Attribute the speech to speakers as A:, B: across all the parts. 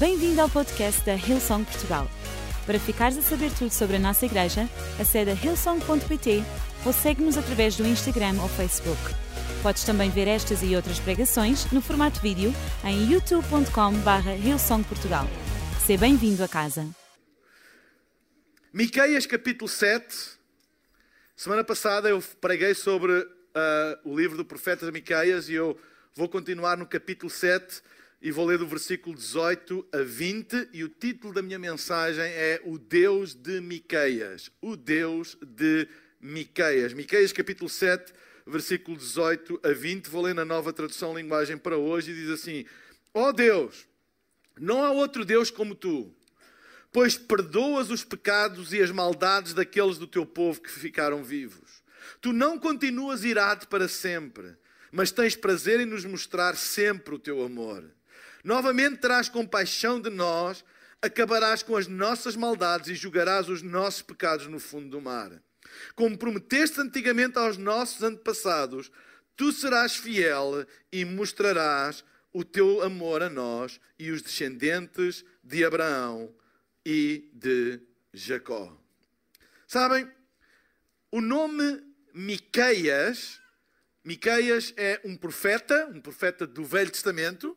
A: Bem-vindo ao podcast da Hillsong Portugal. Para ficares a saber tudo sobre a nossa igreja, acede a hillsong.pt ou segue-nos através do Instagram ou Facebook. Podes também ver estas e outras pregações no formato vídeo em youtube.com.br hillsongportugal. Seja bem-vindo a casa.
B: Miqueias capítulo 7. Semana passada eu preguei sobre uh, o livro do profeta Miqueias e eu vou continuar no capítulo 7 e vou ler do versículo 18 a 20 e o título da minha mensagem é O Deus de Miqueias. O Deus de Miqueias. Miqueias capítulo 7, versículo 18 a 20. Vou ler na nova tradução linguagem para hoje e diz assim: Ó oh Deus, não há outro Deus como tu, pois perdoas os pecados e as maldades daqueles do teu povo que ficaram vivos. Tu não continuas irado para sempre, mas tens prazer em nos mostrar sempre o teu amor. Novamente terás compaixão de nós, acabarás com as nossas maldades e julgarás os nossos pecados no fundo do mar. Como prometeste antigamente aos nossos antepassados, tu serás fiel e mostrarás o teu amor a nós e os descendentes de Abraão e de Jacó. Sabem, o nome Miqueias, Miqueias é um profeta, um profeta do Velho Testamento,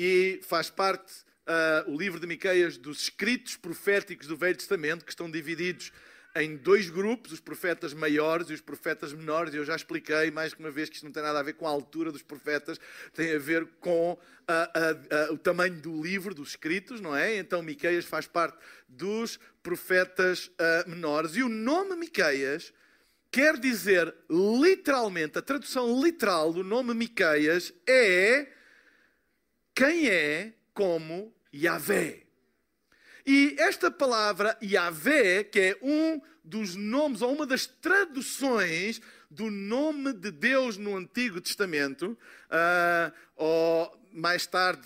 B: e faz parte uh, o livro de Miqueias dos escritos proféticos do Velho Testamento, que estão divididos em dois grupos, os profetas maiores e os profetas menores. Eu já expliquei mais que uma vez que isto não tem nada a ver com a altura dos profetas, tem a ver com o tamanho do livro, dos escritos, não é? Então Miqueias faz parte dos profetas uh, menores. E o nome Miqueias quer dizer literalmente, a tradução literal do nome Miqueias é quem é como Yahvé. E esta palavra Yahvé, que é um dos nomes, ou uma das traduções do nome de Deus no Antigo Testamento, uh, ou mais tarde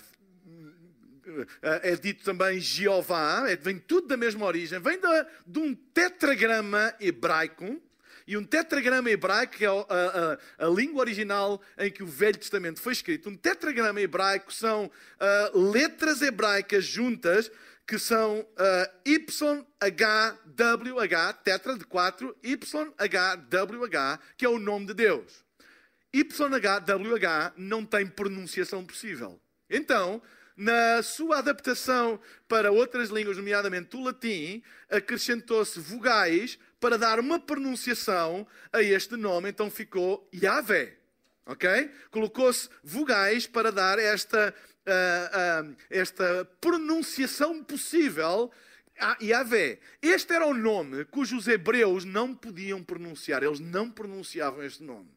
B: uh, é dito também Jeová, é, vem tudo da mesma origem, vem de, de um tetragrama hebraico, e um tetragrama hebraico, que é a, a, a, língua original em que o Velho Testamento foi escrito, um tetragrama hebraico são uh, letras hebraicas juntas, que são uh, YHWH, tetra de 4, YHWH, que é o nome de Deus. YHWH não tem pronunciação possível. Então, na sua adaptação para outras línguas, nomeadamente o latim, acrescentou-se vogais para dar uma pronunciação a este nome, então ficou Yahvé. Ok? Colocou-se vogais para dar esta, uh, uh, esta pronunciação possível a Yahvé. Este era o nome cujos hebreus não podiam pronunciar, eles não pronunciavam este nome.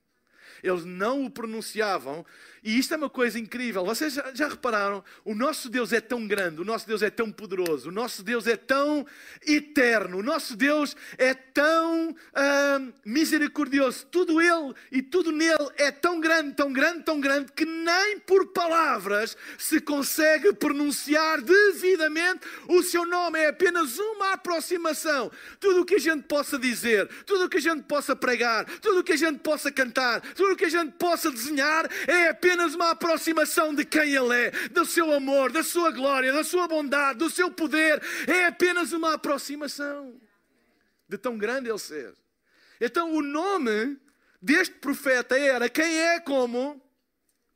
B: Eles não o pronunciavam e isto é uma coisa incrível. Vocês já, já, repararam? O nosso Deus é tão grande, o nosso Deus é tão poderoso, o nosso Deus é tão eterno, o nosso Deus é tão uh, misericordioso. Tudo Ele e tudo nele é tão grande, tão grande, tão grande, que nem por palavras se consegue pronunciar devidamente o seu nome. É apenas uma aproximação. Tudo o que a gente possa dizer, tudo o que a gente possa pregar, tudo o que a gente possa cantar, tudo o que a gente possa desenhar, é apenas uma aproximação de quem Ele é, do seu amor, da sua glória, da sua bondade, do seu poder. É apenas uma aproximação de tão grande Ele ser. Então, o nome deste profeta era quem é como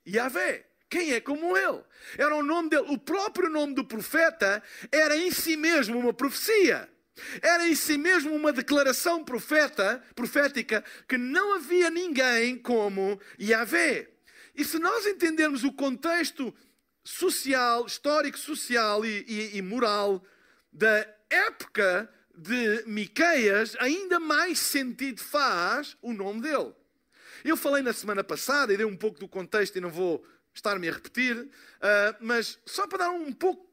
B: Yahvé. Quem é como ele? Era o nome dele. O próprio nome do profeta era em si mesmo uma profecia. Era em si mesmo uma declaração profeta, profética que não havia ninguém como Yahvé. E se nós entendermos o contexto social, histórico, social e, e, e moral da época de Miqueias, ainda mais sentido faz o nome dele. Eu falei na semana passada e dei um pouco do contexto e não vou estar-me a repetir, uh, mas só para dar um pouco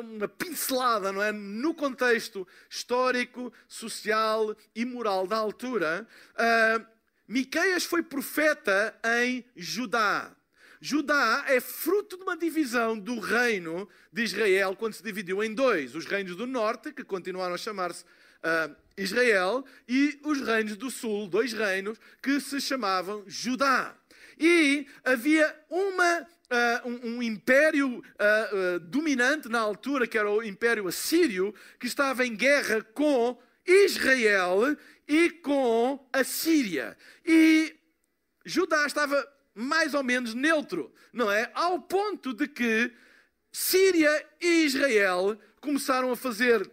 B: uma pincelada, não é, no contexto histórico, social e moral da altura. Uh, Miqueias foi profeta em Judá. Judá é fruto de uma divisão do reino de Israel quando se dividiu em dois: os reinos do norte, que continuaram a chamar-se uh, Israel, e os reinos do sul, dois reinos que se chamavam Judá. E havia uma uh, um, um, império uh, uh, dominante na altura, que era o Império Assírio, que estava em guerra com Israel e com a Síria. E Judá estava mais ou menos neutro, não é? Ao ponto de que Síria e Israel começaram a fazer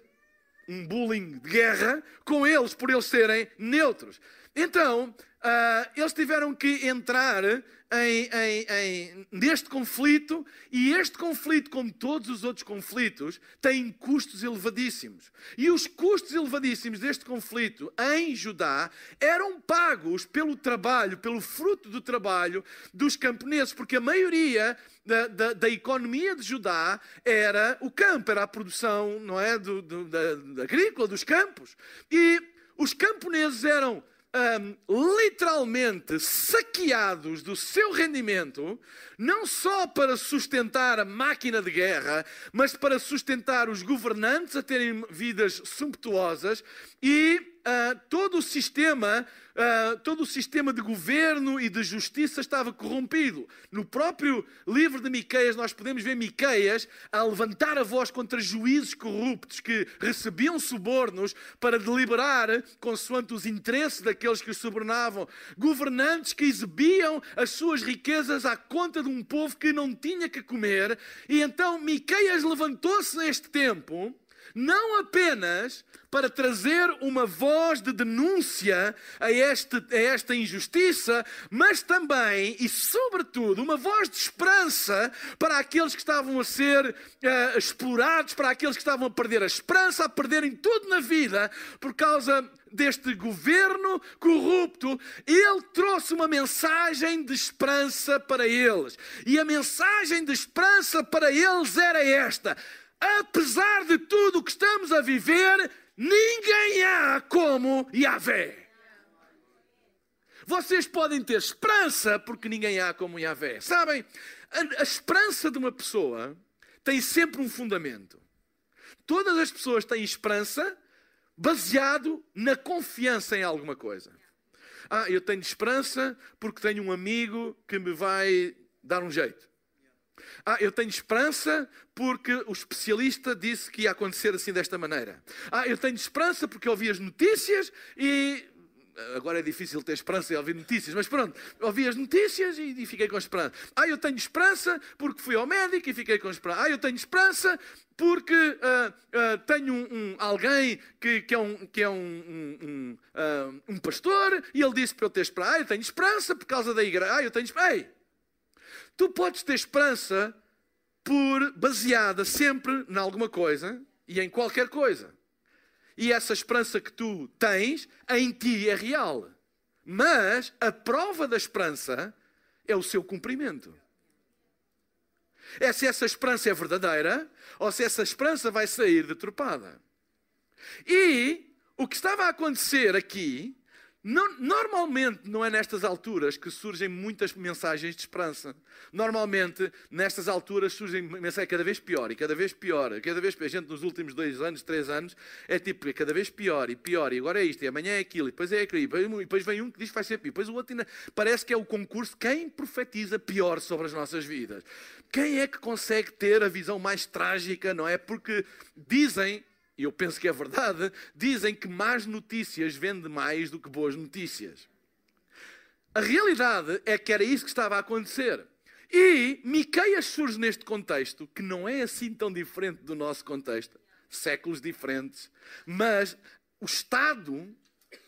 B: um bullying de guerra com eles, por eles serem neutros. Então, uh, eles tiveram que entrar em, em, em, neste conflito, e este conflito, como todos os outros conflitos, tem custos elevadíssimos. E os custos elevadíssimos deste conflito em Judá eram pagos pelo trabalho, pelo fruto do trabalho dos camponeses, porque a maioria da, da, da, economia de Judá era o campo, era a produção não é, do, do, da, da agrícola, dos campos. E os camponeses eram um, literalmente saqueados do seu rendimento, não só para sustentar a máquina de guerra, mas para sustentar os governantes a terem vidas sumptuosas e uh, todo o sistema uh, todo o sistema de governo e de justiça estava corrompido. No próprio livro de Miqueias, nós podemos ver Miqueias a levantar a voz contra juízes corruptos que recebiam subornos para deliberar consoante os interesses daqueles que os subornavam. Governantes que exibiam as suas riquezas à conta de um povo que não tinha que comer. E então Miqueias levantou-se neste tempo não apenas para trazer uma voz de denúncia a, este, a esta injustiça, mas também e sobretudo uma voz de esperança para aqueles que estavam a ser uh, explorados, para aqueles que estavam a perder a esperança, a perderem tudo na vida por causa deste governo corrupto, ele trouxe uma mensagem de esperança para eles. E a mensagem de esperança para eles era esta: apesar de tudo o que estamos a viver, ninguém há como Yahvé. Vocês podem ter esperança porque ninguém há como Yahvé. Sabem, a, a esperança de uma pessoa tem sempre um fundamento. Todas as pessoas têm esperança baseado na confiança em alguma coisa. Ah, eu tenho esperança porque tenho um amigo que me vai dar um jeito. Ah, eu tenho esperança porque o especialista disse que ia acontecer assim desta maneira. Ah, eu tenho esperança porque ouvi as notícias e. Agora é difícil ter esperança e ouvir notícias, mas pronto, ouvi as notícias e, fiquei com esperança. Ah, eu tenho esperança porque fui ao médico e fiquei com esperança. Ah, eu tenho esperança porque uh, uh, tenho um, um, alguém que, que, é, um, que é um, um, um pastor e ele disse para eu ter esperança. Ah, eu tenho esperança por causa da igreja. Ah, eu tenho esperança. Ei, Tu podes ter esperança por baseada sempre em alguma coisa e em qualquer coisa. E essa esperança que tu tens em ti é real. Mas a prova da esperança é o seu cumprimento. É se essa esperança é verdadeira ou se essa esperança vai sair deturpada. E o que estava a acontecer aqui normalmente não é nestas alturas que surgem muitas mensagens de esperança. Normalmente, nestas alturas surgem mensagens cada vez pior e cada vez pior. Cada vez. A gente nos últimos dois anos, três anos, é tipo, é cada vez pior e pior. E agora é isto, e amanhã é aquilo, e depois é aquilo. E depois vem um que diz que vai ser pior. E depois o outro ainda... Parece que é o concurso. Quem profetiza pior sobre as nossas vidas? Quem é que consegue ter a visão mais trágica, não é? Porque dizem e eu penso que é verdade, dizem que más notícias vende mais do que boas notícias. A realidade é que era isso que estava a acontecer. E Miqueias surge neste contexto, que não é assim tão diferente do nosso contexto, séculos diferentes, mas o estado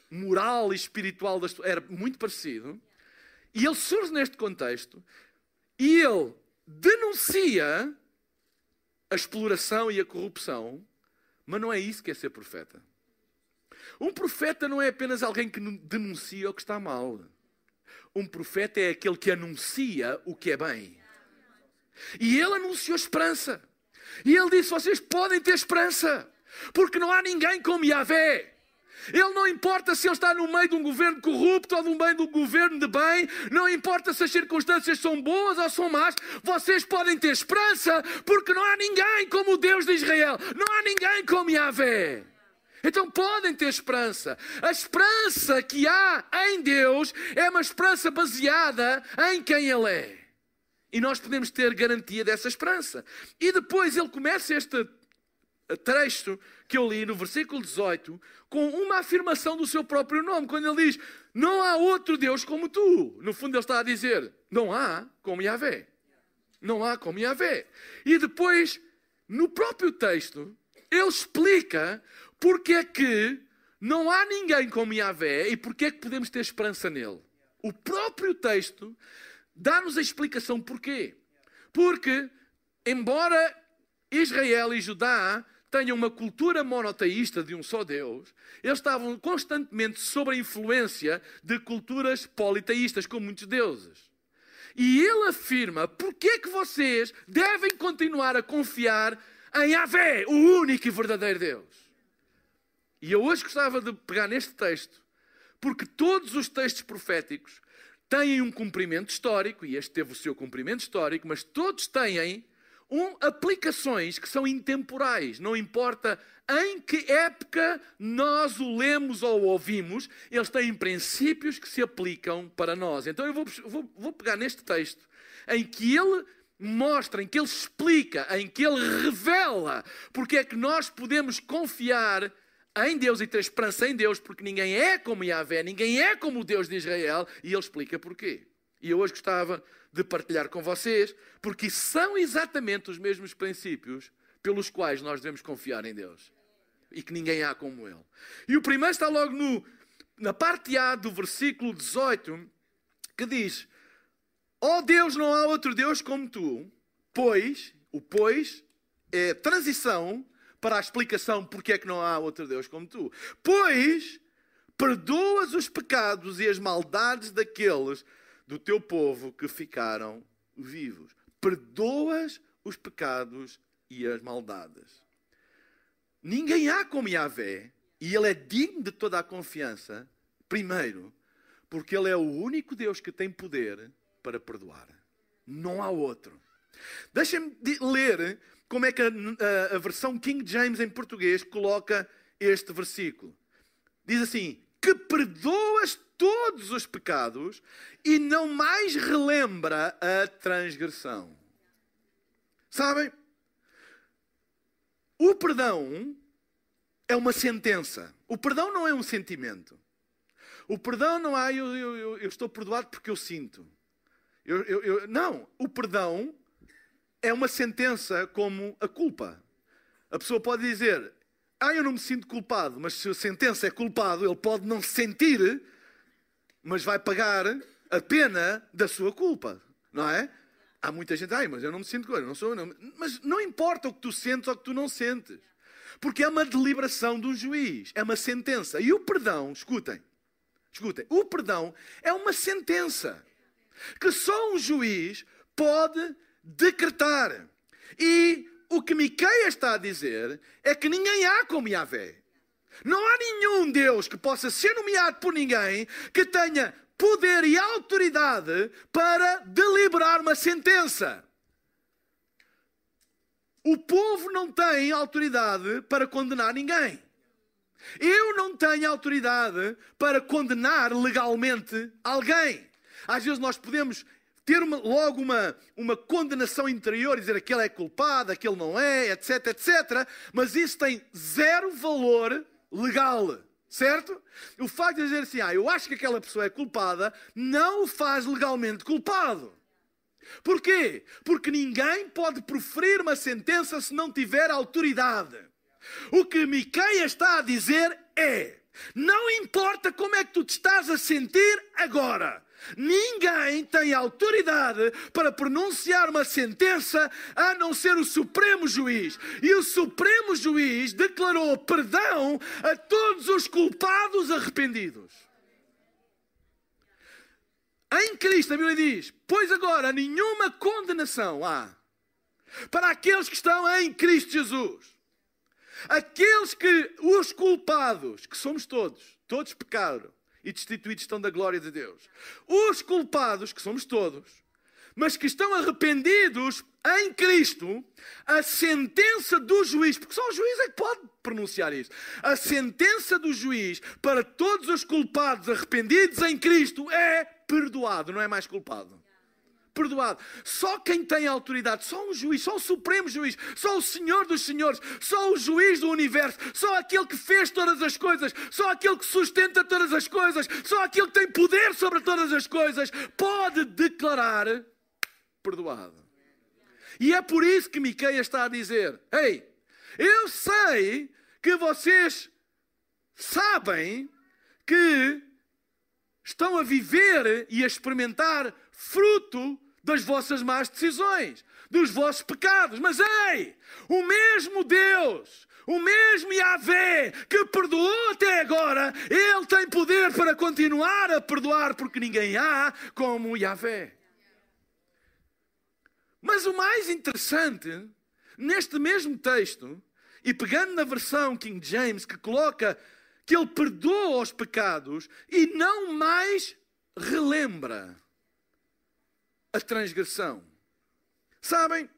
B: moral e espiritual das era muito parecido. E ele surge neste contexto e ele denuncia a exploração e a corrupção mas não é isso que é ser profeta. Um profeta não é apenas alguém que denuncia o que está mal. Um profeta é aquele que anuncia o que é bem. E ele anunciou esperança. E ele disse: Vocês podem ter esperança, porque não há ninguém como Yahvé. Ele não importa se ele está no meio de um governo corrupto ou no meio de um governo de bem, não importa se as circunstâncias são boas ou são más, vocês podem ter esperança, porque não há ninguém como o Deus de Israel, não há ninguém como Yahvé. Então podem ter esperança. A esperança que há em Deus é uma esperança baseada em quem Ele é. E nós podemos ter garantia dessa esperança. E depois ele começa este texto que eu li no versículo 18 com uma afirmação do seu próprio nome, quando ele diz: Não há outro Deus como tu. No fundo, ele está a dizer: Não há como Yahvé. Não há como Yahvé. E depois, no próprio texto, ele explica porque é que não há ninguém como Yahvé e porque é que podemos ter esperança nele. O próprio texto dá-nos a explicação porquê. Porque, embora Israel e Judá tenham uma cultura monoteísta de um só Deus, eles estavam constantemente sob a influência de culturas politeístas com muitos deuses. E ele afirma: porque é que vocês devem continuar a confiar em Yahvé, o único e verdadeiro Deus? E eu hoje gostava de pegar neste texto, porque todos os textos proféticos têm um cumprimento histórico, e este teve o seu cumprimento histórico, mas todos têm um, aplicações que são intemporais. Não importa em que época nós o lemos ou o ouvimos, eles têm princípios que se aplicam para nós. Então eu vou, vou, vou pegar neste texto em que ele mostra, em que ele explica, em que ele revela porque é que nós podemos confiar em Deus e ter esperança em Deus, porque ninguém é como Yahvé, ninguém é como o Deus de Israel, e ele explica porquê. E eu hoje gostava de partilhar com vocês, porque são exatamente os mesmos princípios pelos quais nós devemos confiar em Deus. E que ninguém há como Ele. E o primeiro está logo no, na parte A do versículo 18, que diz: Ó oh Deus, não há outro Deus como tu, pois, o pois é transição para a explicação porque é que não há outro Deus como tu. Pois perdoas os pecados e as maldades daqueles do teu povo que ficaram vivos. Perdoas os pecados e as maldades. Ninguém há como Yahvé e ele é digno de toda a confiança, primeiro, porque ele é o único Deus que tem poder para perdoar. Não há outro. Deixem-me ler como é que a, a, a versão King James em português coloca este versículo. Diz assim: Que perdoas todos os pecados e não mais relembra a transgressão. Sabem? O perdão é uma sentença. O perdão não é um sentimento. O perdão não é eu, eu, eu estou perdoado porque eu sinto. Eu, não, o perdão é uma sentença como a culpa. A pessoa pode dizer, ah, eu não me sinto culpado, mas se a sentença é culpado, ele pode não se sentir, mas vai pagar a pena da sua culpa, não é? Há muita gente, ai, mas eu não me sinto culpado, não sou, não. mas não importa o que tu sentes ou o que tu não sentes, porque é uma deliberação do juiz, é uma sentença. E o perdão, escutem, escutem, o perdão é uma sentença que só um juiz pode decretar. E o que Miqueias está a dizer é que ninguém há como Yahvé. Não há nenhum Deus que possa ser nomeado por ninguém que tenha poder e autoridade para deliberar uma sentença. O povo não tem autoridade para condenar ninguém. Eu não tenho autoridade para condenar legalmente alguém. Às vezes nós podemos ter uma, logo uma, uma condenação interior e dizer aquele é culpado, aquele não é, etc, etc. Mas isso tem zero valor legal. Certo? O facto de dizer assim, ah, eu acho que aquela pessoa é culpada, não o faz legalmente culpado. Porquê? Porque ninguém pode proferir uma sentença se não tiver autoridade. O que Miqueias está a dizer é: não importa como é que tu te estás a sentir agora, Ninguém tem autoridade para pronunciar uma sentença a não ser o Supremo Juiz. E o Supremo Juiz declarou perdão a todos os culpados arrependidos. Em Cristo, a Bíblia diz: Pois agora nenhuma condenação há para aqueles que estão em Cristo Jesus. Aqueles que, os culpados, que somos todos, todos pecaram, e destituídos estão da glória de Deus. Os culpados, que somos todos, mas que estão arrependidos em Cristo, a sentença do juiz, porque só o juiz é que pode pronunciar isso, a sentença do juiz para todos os culpados arrependidos em Cristo é perdoado, não é mais culpado. Perdoado. Só quem tem autoridade, só um juiz, só o supremo juiz, só o Senhor dos Senhores, só o juiz do universo, só aquele que fez todas as coisas, só aquele que sustenta todas as coisas, só aquele que tem poder sobre todas as coisas, pode declarar perdoado. E é por isso que Miqueias está a dizer: Ei, eu sei que vocês sabem que estão a viver e a experimentar fruto das vossas más decisões, dos vossos pecados. Mas ei, o mesmo Deus, o mesmo Yahvé que perdoou até agora, Ele tem poder para continuar a perdoar, porque ninguém há como Yahvé. Mas o mais interessante, neste mesmo texto, e pegando na versão King James, que coloca que ele perdoa os pecados e não mais relembra a transgressão. Sabem?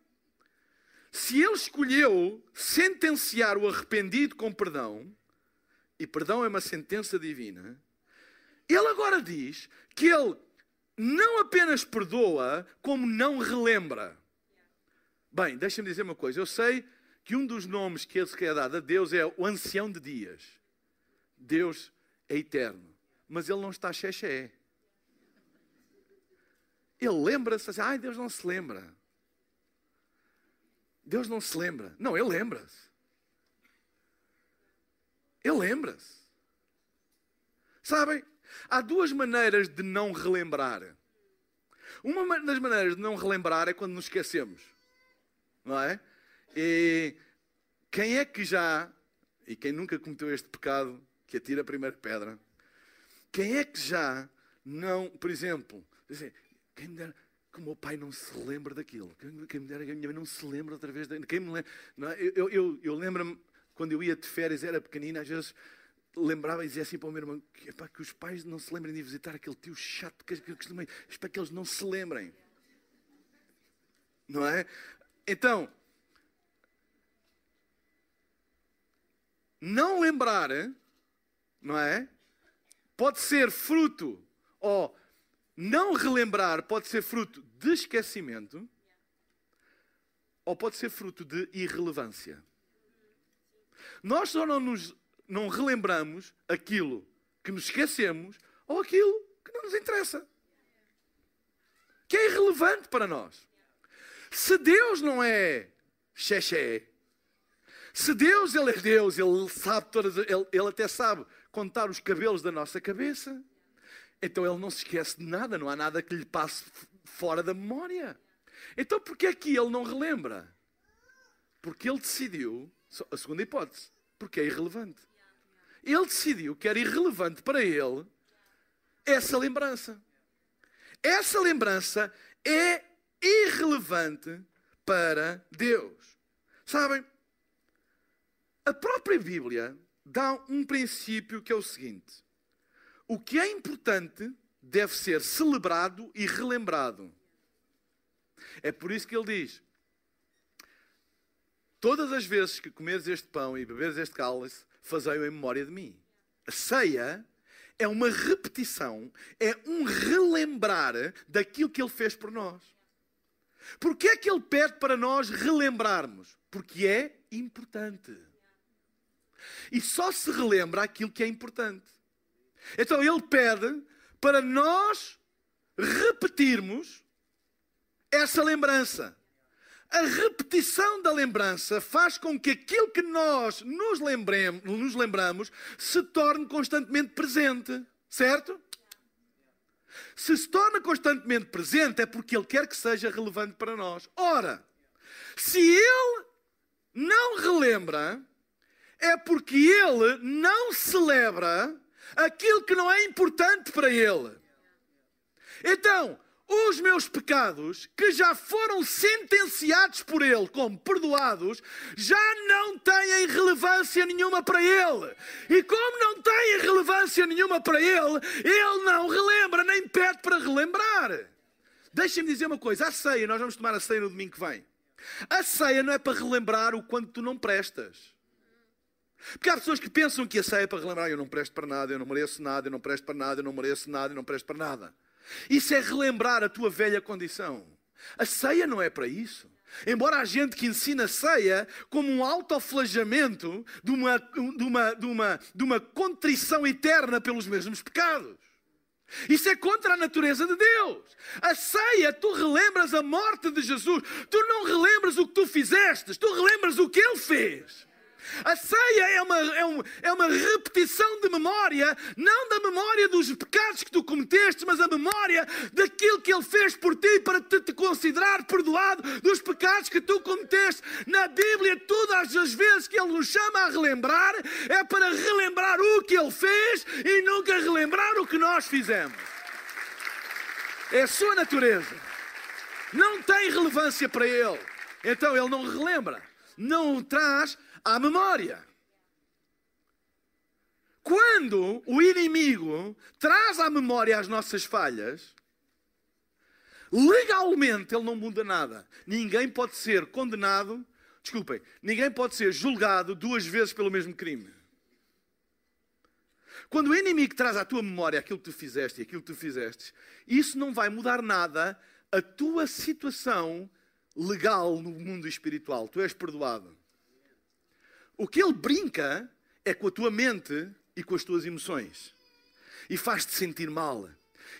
B: Se ele escolheu sentenciar o arrependido com perdão, e perdão é uma sentença divina, ele agora diz que ele não apenas perdoa, como não relembra. Bem, deixa-me dizer uma coisa. Eu sei que um dos nomes que ele se quer dar a Deus é o ancião de dias. Deus é eterno. Mas ele não está xexé. Ele lembra-se assim, ai, Deus não se lembra. Deus não se lembra. Não, ele lembra-se. Ele lembra-se. Sabem? Há duas maneiras de não relembrar. Uma das maneiras de não relembrar é quando nos esquecemos. Não é? E quem é que já, e quem nunca cometeu este pecado, que atira a primeira pedra, quem é que já não, por exemplo, quem me dera, que o meu pai não se lembra daquilo, quem me dera que a minha mãe não se lembra outra vez, quem me lembra, é? eu, eu, eu lembro-me, quando eu ia de férias, era pequenina, às vezes lembrava e dizia assim para o meu irmão que, epá, que os pais não se lembrem de visitar aquele tio chato que, que, que, espero que eles não se lembrem. Não é? Então, não lembrar, não é? Pode ser fruto, ou não relembrar pode ser fruto de esquecimento, ou pode ser fruto de irrelevância. Nós só não nos não relembramos aquilo que nos esquecemos ou aquilo que não nos interessa. Que é irrelevante para nós. Se Deus não é xexé, se Deus ele é Deus, ele sabe todas, ele, ele até sabe contar os cabelos da nossa cabeça, então ele não se esquece de nada, não há nada que lhe passe fora da memória. Então porquê é que ele não relembra? Porque ele decidiu, a segunda hipótese, porque é irrelevante ele decidiu que era irrelevante para ele essa lembrança. Essa lembrança é irrelevante para Deus. Sabem? A própria Bíblia dá um princípio que é o seguinte: o que é importante deve ser celebrado e relembrado. É por isso que ele diz: Todas as vezes que comeres este pão e beberes este cálice, fazei-o em memória de mim. A ceia é uma repetição, é um relembrar daquilo que ele fez por nós. Porquê é que ele pede para nós relembrarmos? Porque é importante. E só se relembra aquilo que é importante. Então ele pede para nós repetirmos essa lembrança a repetição da lembrança faz com que aquilo que nós nos, lembremos, nos lembramos se torne constantemente presente. Certo? Se se torna constantemente presente é porque Ele quer que seja relevante para nós. Ora, se Ele não relembra, é porque Ele não celebra aquilo que não é importante para Ele. Então, os meus pecados, que já foram sentenciados por Ele como perdoados, já não têm relevância nenhuma para Ele. E como não têm relevância nenhuma para Ele, Ele não relembra, nem pede para relembrar. Deixem-me dizer uma coisa: a ceia, nós vamos tomar a ceia no domingo que vem. A ceia não é para relembrar o quanto tu não prestas. Porque há pessoas que pensam que a ceia é para relembrar: eu não presto para nada, eu não mereço nada, eu não presto para nada, eu não mereço nada, eu não presto para nada. Isso é relembrar a tua velha condição. A ceia não é para isso. Embora a gente que ensina a ceia como um autoflagelamento de uma, de, uma, de, uma, de uma contrição eterna pelos mesmos pecados. Isso é contra a natureza de Deus. A ceia, tu relembras a morte de Jesus. Tu não relembras o que tu fizeste, tu relembras o que Ele fez. A ceia é uma, é, um, é uma repetição de memória, não da memória dos pecados que tu cometeste, mas a memória daquilo que Ele fez por ti para te, te considerar perdoado dos pecados que tu cometeste. Na Bíblia, todas as vezes que Ele nos chama a relembrar, é para relembrar o que Ele fez e nunca relembrar o que nós fizemos. É a sua natureza. Não tem relevância para Ele. Então Ele não relembra. Não o traz à memória. Quando o inimigo traz à memória as nossas falhas, legalmente ele não muda nada. Ninguém pode ser condenado, desculpem, ninguém pode ser julgado duas vezes pelo mesmo crime. Quando o inimigo traz à tua memória aquilo que tu fizeste e aquilo que tu fizeste, isso não vai mudar nada a tua situação legal no mundo espiritual. Tu és perdoado. O que ele brinca é com a tua mente e com as tuas emoções. E faz-te sentir mal.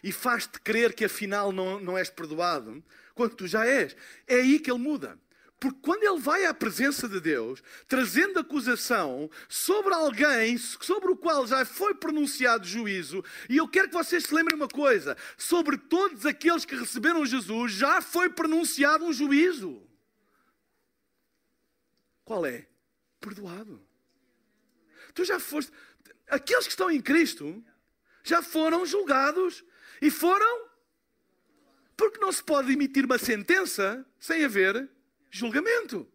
B: E faz-te crer que afinal não, não és perdoado, quando tu já és. É aí que ele muda. Porque quando ele vai à presença de Deus, trazendo acusação sobre alguém sobre o qual já foi pronunciado juízo, e eu quero que vocês se lembrem uma coisa: sobre todos aqueles que receberam Jesus, já foi pronunciado um juízo. Qual é? Perdoado. Tu já foste. Aqueles que estão em Cristo já foram julgados e foram. Porque não se pode emitir uma sentença sem haver julgamento.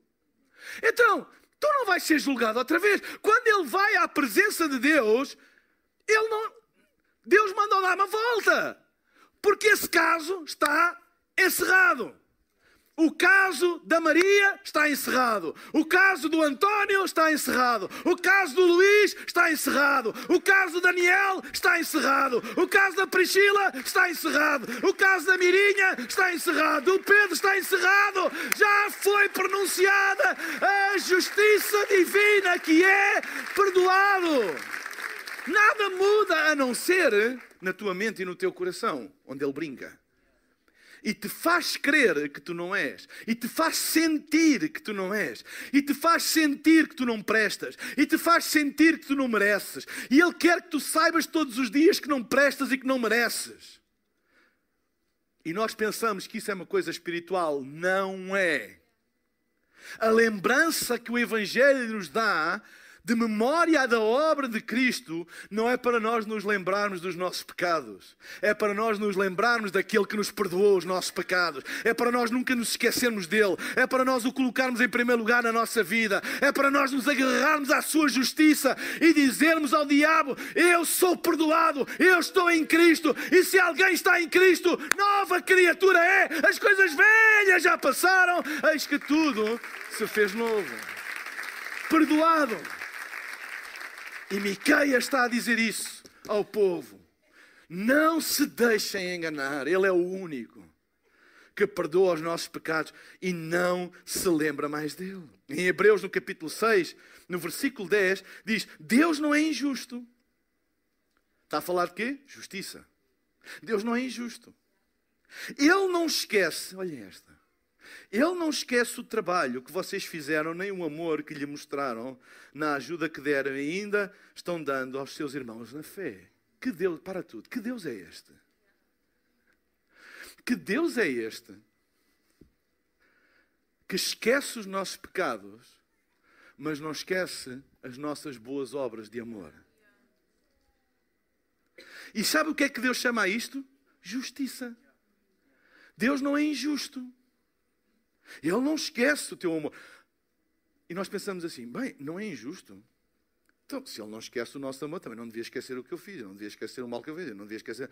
B: Então, tu não vais ser julgado outra vez. Quando ele vai à presença de Deus, ele não. Deus manda dar uma volta. Porque esse caso está encerrado. O caso da Maria está encerrado. O caso do António está encerrado. O caso do Luís está encerrado. O caso do Daniel está encerrado. O caso da Priscila está encerrado. O caso da Mirinha está encerrado. O Pedro está encerrado. Já foi pronunciada a justiça divina que é perdoado. Nada muda a não ser na tua mente e no teu coração, onde ele brinca e te faz crer que tu não és, e te faz sentir que tu não és, e te faz sentir que tu não prestas, e te faz sentir que tu não mereces, e Ele quer que tu saibas todos os dias que não prestas e que não mereces. E nós pensamos que isso é uma coisa espiritual. Não é. A lembrança que o Evangelho nos dá de memória da obra de Cristo, não é para nós nos lembrarmos dos nossos pecados, é para nós nos lembrarmos daquele que nos perdoou os nossos pecados, é para nós nunca nos esquecermos dele, é para nós o colocarmos em primeiro lugar na nossa vida, é para nós nos agarrarmos à sua justiça e dizermos ao diabo: Eu sou perdoado, eu estou em Cristo, e se alguém está em Cristo, nova criatura é, as coisas velhas já passaram, eis que tudo se fez novo. Perdoado. E Miqueias está a dizer isso ao povo. Não se deixem enganar, Ele é o único que perdoa os nossos pecados e não se lembra mais dele. Em Hebreus, no capítulo 6, no versículo 10, diz: Deus não é injusto. Está a falar de quê? Justiça. Deus não é injusto. Ele não esquece, olhem esta, ele não esquece o trabalho que vocês fizeram, nem o amor que lhe mostraram na ajuda que deram e ainda estão dando aos seus irmãos na fé. Que Deus, para tudo, que Deus é este? Que Deus é este que esquece os nossos pecados, mas não esquece as nossas boas obras de amor. E sabe o que é que Deus chama a isto? Justiça. Deus não é injusto. Ele não esquece o teu amor. E nós pensamos assim: bem, não é injusto. Então, se ele não esquece o nosso amor, também não devia esquecer o que eu fiz, não devia esquecer o mal que eu fiz, não devia esquecer.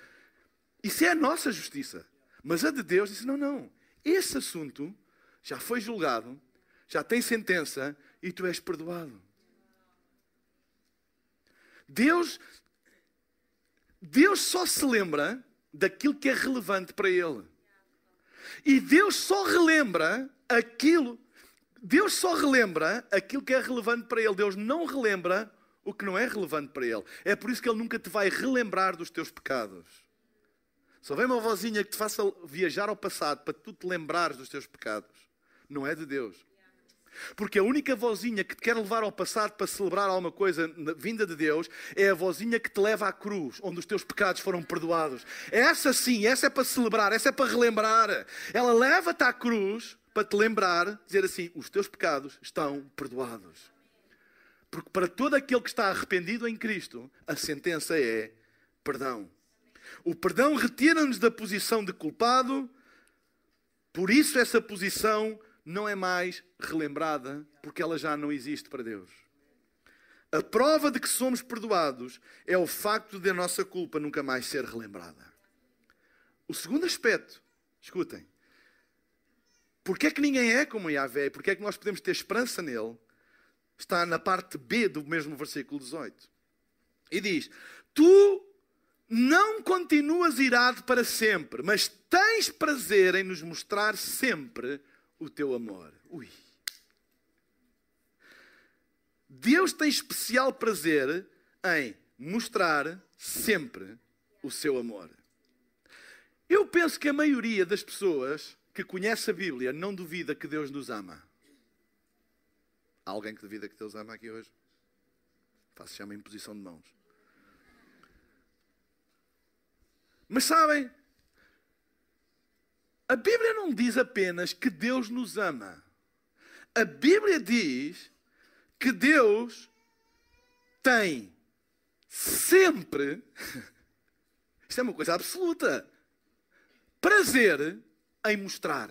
B: Isso é a nossa justiça. Mas a de Deus disse: não, não. Esse assunto já foi julgado, já tem sentença e tu és perdoado. Deus, Deus só se lembra daquilo que é relevante para ele. E Deus só relembra aquilo, Deus só relembra aquilo que é relevante para ele. Deus não relembra o que não é relevante para ele. É por isso que ele nunca te vai relembrar dos teus pecados. Só vem uma vozinha que te faça viajar ao passado para tu te lembrares dos teus pecados. Não é de Deus. Porque a única vozinha que te quer levar ao passado para celebrar alguma coisa vinda de Deus é a vozinha que te leva à cruz, onde os teus pecados foram perdoados. Essa sim, essa é para celebrar, essa é para relembrar. Ela leva-te à cruz para te lembrar, dizer assim: os teus pecados estão perdoados. Porque para todo aquele que está arrependido em Cristo, a sentença é perdão. O perdão retira-nos da posição de culpado, por isso essa posição não é mais relembrada, porque ela já não existe para Deus. A prova de que somos perdoados é o facto de a nossa culpa nunca mais ser relembrada. O segundo aspecto, escutem, porque é que ninguém é como Yahvé? Porque é que nós podemos ter esperança nele? Está na parte B do mesmo versículo 18. E diz: Tu não continuas irado para sempre, mas tens prazer em nos mostrar sempre o teu amor. Ui. Deus tem especial prazer em mostrar sempre o seu amor. Eu penso que a maioria das pessoas que conhece a Bíblia não duvida que Deus nos ama. Há alguém que duvida que Deus ama aqui hoje? Faço chama imposição de mãos. Mas sabem, a Bíblia não diz apenas que Deus nos ama. A Bíblia diz que Deus tem sempre, isto é uma coisa absoluta, prazer em mostrar.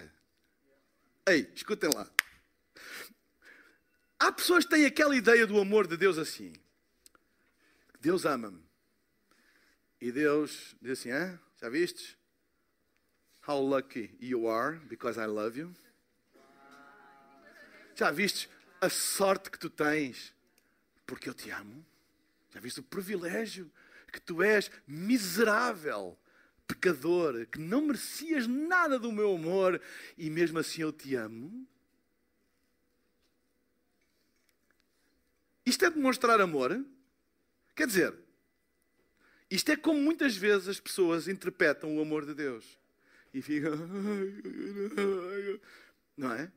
B: Ei, escutem lá. Há pessoas que têm aquela ideia do amor de Deus assim. Deus ama-me. E Deus diz assim: ah, já vistes? How lucky you are because I love you. Já viste a sorte que tu tens porque eu te amo? Já viste o privilégio que tu és miserável, pecador, que não merecias nada do meu amor e mesmo assim eu te amo? Isto é demonstrar amor? Quer dizer, isto é como muitas vezes as pessoas interpretam o amor de Deus e fica. Não é?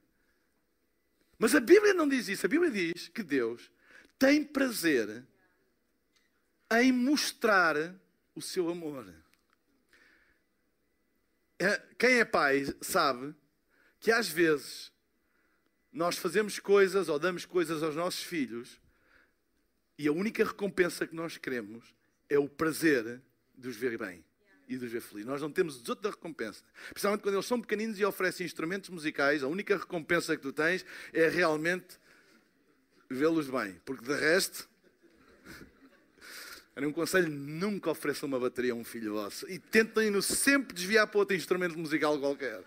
B: Mas a Bíblia não diz isso. A Bíblia diz que Deus tem prazer em mostrar o seu amor. É, quem é pai sabe que às vezes nós fazemos coisas ou damos coisas aos nossos filhos e a única recompensa que nós queremos é o prazer de os ver bem e ver felizes. Nós não temos outra recompensa. Principalmente quando eles são pequeninos e oferecem instrumentos musicais, a única recompensa que tu tens é realmente vê-los bem. Porque de resto, era um conselho: nunca ofereçam uma bateria a um filho vosso. E tentem-no sempre desviar para outro instrumento musical qualquer.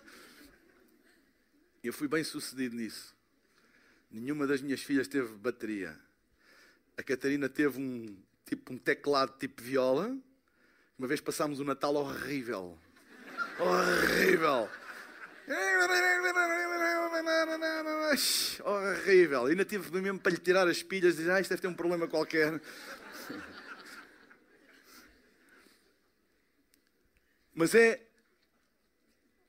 B: Eu fui bem sucedido nisso. Nenhuma das minhas filhas teve bateria. A Catarina teve um tipo um teclado tipo viola uma vez passámos um Natal horrível. horrível. horrível. Ainda tive mesmo para lhe tirar as pilhas e dizer, ah, isto deve ter um problema qualquer. Mas é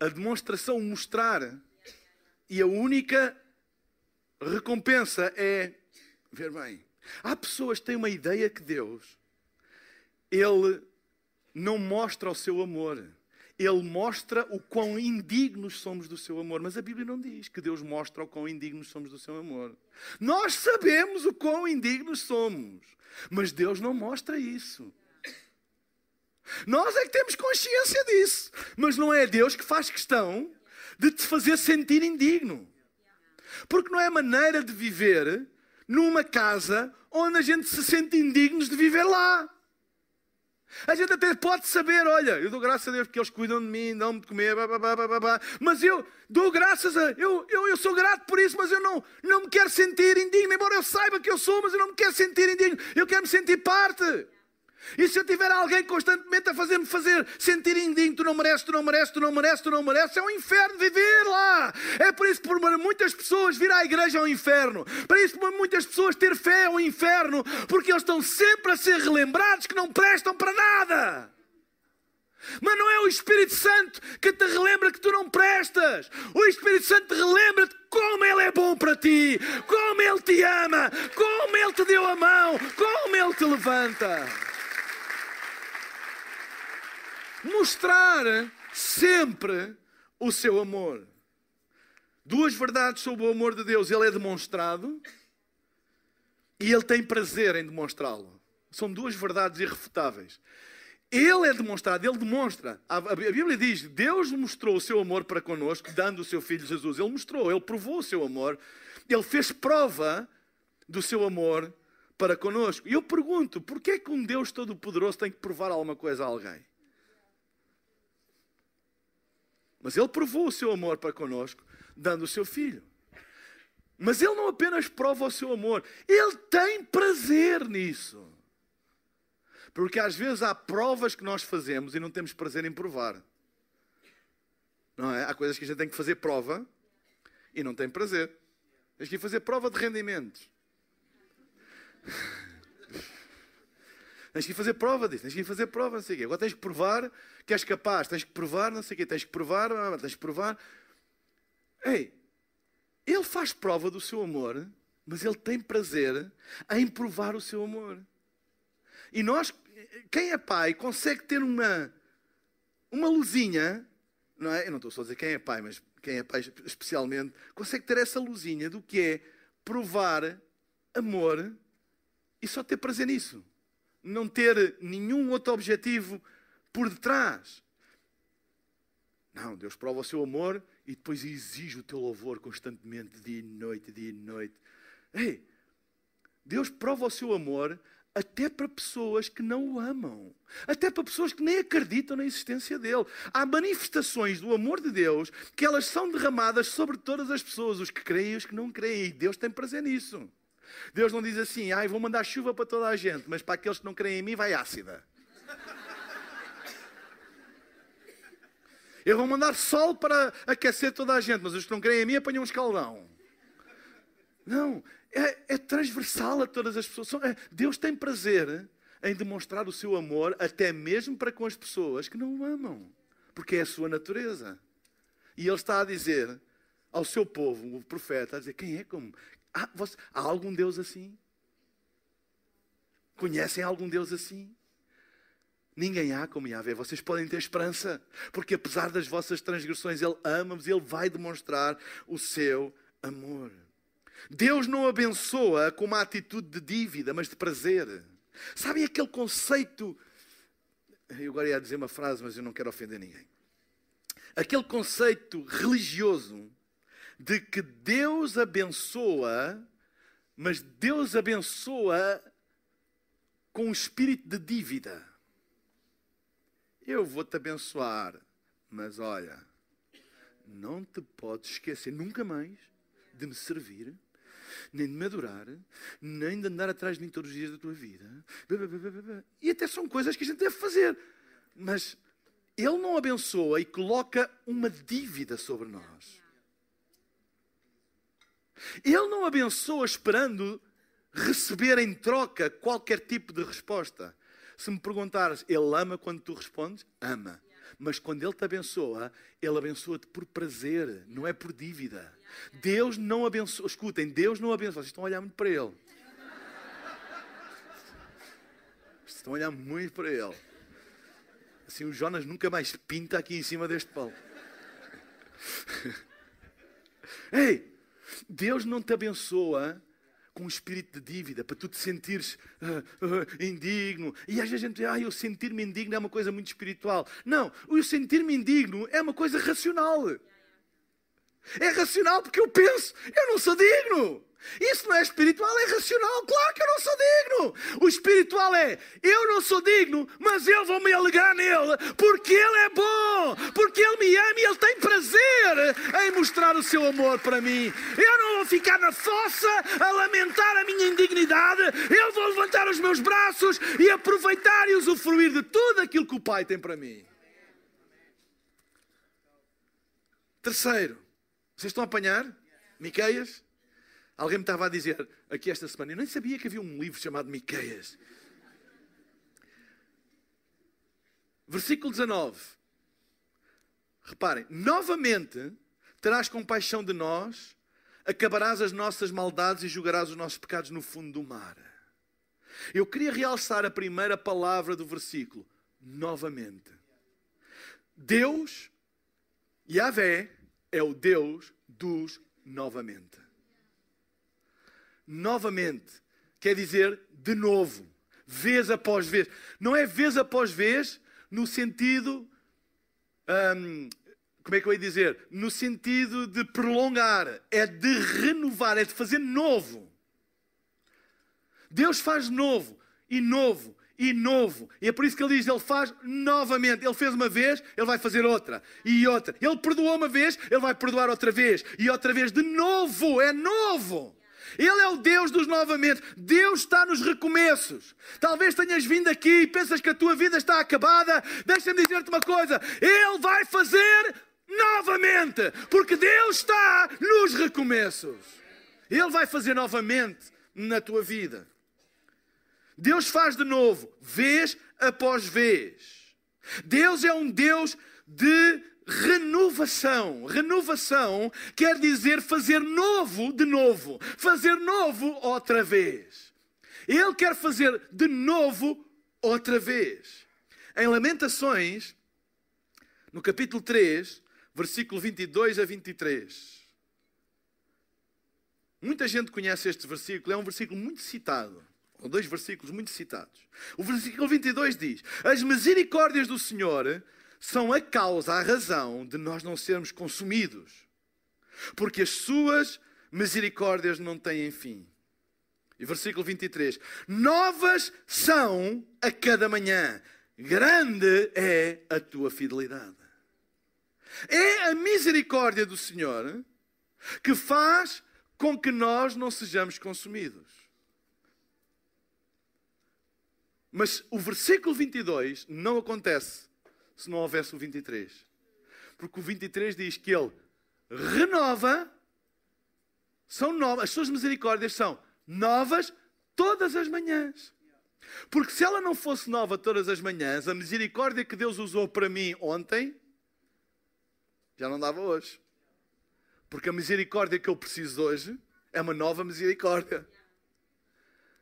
B: a demonstração, mostrar. E a única recompensa é ver bem. Há pessoas que têm uma ideia que Deus, Ele não mostra o seu amor. Ele mostra o quão indignos somos do seu amor. Mas a Bíblia não diz que Deus mostra o quão indignos somos do seu amor. Nós sabemos o quão indignos somos. Mas Deus não mostra isso. Nós é que temos consciência disso. Mas não é Deus que faz questão de te fazer sentir indigno. Porque não é maneira de viver numa casa onde a gente se sente indignos de viver lá. A gente até pode saber, olha, eu dou graças a Deus porque eles cuidam de mim, dão-me de comer, blá, blá, blá, blá, mas eu dou graças a. Eu, eu, eu sou grato por isso, mas eu não, não me quero sentir indigno, embora eu saiba que eu sou, mas eu não me quero sentir indigno, eu quero me sentir parte. E se eu tiver alguém constantemente a fazer-me fazer sentir indigno, tu não mereces, tu não mereces, tu não mereces, tu não mereces, é um inferno viver lá. É por isso que muitas pessoas vir à igreja é um inferno. Para isso para muitas pessoas ter fé é um inferno, porque eles estão sempre a ser relembrados que não prestam para nada. Mas não é o Espírito Santo que te relembra que tu não prestas. O Espírito Santo te relembra-te como Ele é bom para ti, como Ele te ama, como Ele te deu a mão, como Ele te levanta. Mostrar sempre o seu amor. Duas verdades sobre o amor de Deus. Ele é demonstrado e Ele tem prazer em demonstrá-lo. São duas verdades irrefutáveis. Ele é demonstrado, ele demonstra. A, Bíblia diz: Deus mostrou o seu amor para connosco, dando o seu filho Jesus. Ele mostrou, ele provou o seu amor, ele fez prova do seu amor para connosco. E eu pergunto: porquê é que um Deus Todo-Poderoso tem que provar alguma coisa a alguém? Mas ele provou o seu amor para connosco, dando o seu filho. Mas ele não apenas prova o seu amor, ele tem prazer nisso. Porque às vezes há provas que nós fazemos e não temos prazer em provar. Não é? Há coisas que a gente tem que fazer prova e não tem prazer. Tens que fazer prova de rendimentos. Tens que ir fazer prova disso, tens que ir fazer prova, não sei o quê. Agora tens que provar que és capaz, tens que provar, não sei o quê, tens que provar, tens que provar. Ei, ele faz prova do seu amor, mas ele tem prazer em provar o seu amor. E nós, quem é pai consegue ter uma, uma luzinha, não é? Eu não estou só a dizer quem é pai, mas quem é pai especialmente, consegue ter essa luzinha do que é provar amor e só ter prazer nisso. Não ter nenhum outro objetivo por detrás. Não, Deus prova o seu amor e depois exige o teu louvor constantemente, dia e noite, dia e noite. Ei, Deus prova o seu amor até para pessoas que não o amam, até para pessoas que nem acreditam na existência dele. Há manifestações do amor de Deus que elas são derramadas sobre todas as pessoas, os que creem e os que não creem, e Deus tem prazer nisso. Deus não diz assim, ai, vou mandar chuva para toda a gente, mas para aqueles que não creem em mim vai ácida. Eu vou mandar sol para aquecer toda a gente, mas os que não creem em mim apanham um escaldão. Não, é, é transversal a todas as pessoas. É, Deus tem prazer em demonstrar o seu amor até mesmo para com as pessoas que não o amam, porque é a sua natureza. E Ele está a dizer ao seu povo, o profeta, a dizer: quem é como? Há, você, há algum Deus assim? Conhecem algum Deus assim? Ninguém há como Yahvé. Vocês podem ter esperança, porque apesar das vossas transgressões, Ele ama-vos e Ele vai demonstrar o seu amor. Deus não abençoa com uma atitude de dívida, mas de prazer. Sabem aquele conceito? Eu agora ia dizer uma frase, mas eu não quero ofender ninguém. Aquele conceito religioso de que Deus abençoa, mas Deus abençoa com um espírito de dívida. Eu vou-te abençoar, mas olha, não te podes esquecer nunca mais de me servir, nem de me adorar, nem de andar atrás de mim todos os dias da tua vida. E até são coisas que a gente deve fazer. Mas Ele não abençoa e coloca uma dívida sobre nós. Ele não abençoa esperando receber em troca qualquer tipo de resposta. Se me perguntares, Ele ama quando tu respondes? Ama. Mas quando Ele te abençoa, Ele abençoa-te por prazer, não é por dívida. Deus não abençoa. Escutem, Deus não abençoa. Vocês estão a olhar muito para Ele. Vocês estão a olhar muito para Ele. Assim, o Jonas nunca mais pinta aqui em cima deste palco. Ei, Deus não te abençoa com um espírito de dívida, para tu te sentires uh, uh, indigno. E às vezes a gente ah, eu sentir-me indigno é uma coisa muito espiritual. Não, o sentir-me indigno é uma coisa racional. É racional porque eu penso, eu não sou digno. Isso não é espiritual, é racional. Claro que eu não sou digno. O espiritual é eu não sou digno, mas eu vou me alegrar nele, porque ele é bom, porque ele me ama e ele tem prazer em mostrar o seu amor para mim. Eu não vou ficar na fossa a lamentar a minha indignidade. Eu vou levantar os meus braços e aproveitar e usufruir de tudo aquilo que o Pai tem para mim. Terceiro, vocês estão a apanhar? Miqueias? Alguém me estava a dizer aqui esta semana, eu nem sabia que havia um livro chamado Miqueias. Versículo 19. Reparem, novamente terás compaixão de nós, acabarás as nossas maldades e julgarás os nossos pecados no fundo do mar. Eu queria realçar a primeira palavra do versículo, novamente. Deus, Yahvé, é o Deus dos novamente novamente. Quer dizer, de novo, vez após vez. Não é vez após vez no sentido. Hum, como é que eu ia dizer? No sentido de prolongar, é de renovar, é de fazer novo. Deus faz novo e novo e novo. E é por isso que ele diz: Ele faz novamente. Ele fez uma vez, ele vai fazer outra e outra. Ele perdoou uma vez, ele vai perdoar outra vez e outra vez de novo. É novo. Ele é o Deus dos novamente. Deus está nos recomeços. Talvez tenhas vindo aqui e pensas que a tua vida está acabada. Deixa-me dizer-te uma coisa: Ele vai fazer novamente, porque Deus está nos recomeços. Ele vai fazer novamente na tua vida. Deus faz de novo, vez após vez. Deus é um Deus de renovação. Renovação quer dizer fazer novo de novo, fazer novo outra vez. Ele quer fazer de novo outra vez. Em Lamentações, no capítulo 3, versículo 22 a 23. Muita gente conhece este versículo, é um versículo muito citado. Ou dois versículos muito citados. O versículo 22 diz: As misericórdias do Senhor são a causa, a razão de nós não sermos consumidos. Porque as suas misericórdias não têm fim. E versículo 23: Novas são a cada manhã, grande é a tua fidelidade. É a misericórdia do Senhor que faz com que nós não sejamos consumidos. Mas o versículo 22 não acontece se não houvesse o 23. Porque o 23 diz que ele renova, são novas, as suas misericórdias são novas todas as manhãs. Porque se ela não fosse nova todas as manhãs, a misericórdia que Deus usou para mim ontem, já não dava hoje. Porque a misericórdia que eu preciso hoje é uma nova misericórdia.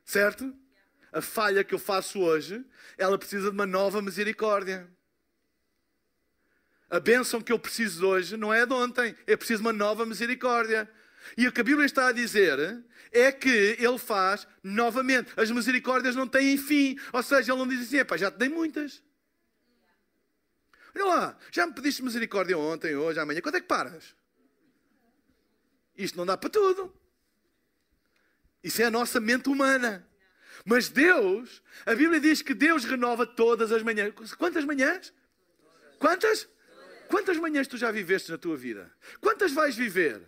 B: Certo? A falha que eu faço hoje, ela precisa de uma nova misericórdia. A bênção que eu preciso hoje não é de ontem, é preciso uma nova misericórdia. E o que a Bíblia está a dizer é que Ele faz novamente. As misericórdias não têm fim. Ou seja, Ele não diz assim: já te dei muitas. Olha lá, já me pediste misericórdia ontem, hoje, amanhã. Quando é que paras? Isto não dá para tudo. Isso é a nossa mente humana. Mas Deus, a Bíblia diz que Deus renova todas as manhãs. Quantas manhãs? Quantas? Quantas manhãs tu já viveste na tua vida? Quantas vais viver?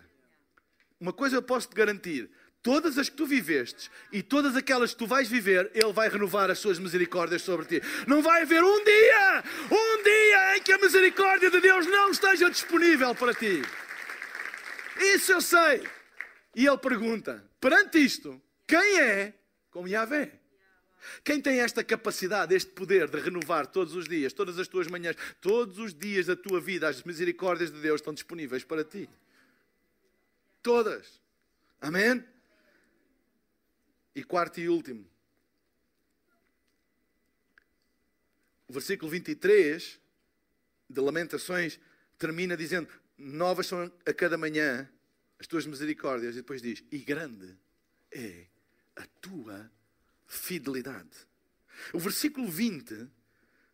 B: Uma coisa eu posso te garantir: todas as que tu vivestes e todas aquelas que tu vais viver, Ele vai renovar as suas misericórdias sobre ti. Não vai haver um dia, um dia em que a misericórdia de Deus não esteja disponível para ti. Isso eu sei. E Ele pergunta: perante isto, quem é como Yahvé? Quem tem esta capacidade, este poder de renovar todos os dias, todas as tuas manhãs, todos os dias da tua vida, as misericórdias de Deus estão disponíveis para ti. Todas. Amém? E quarto e último. O versículo 23 de Lamentações termina dizendo: Novas são a cada manhã as tuas misericórdias. E depois diz: E grande é a tua fidelidade. O versículo 20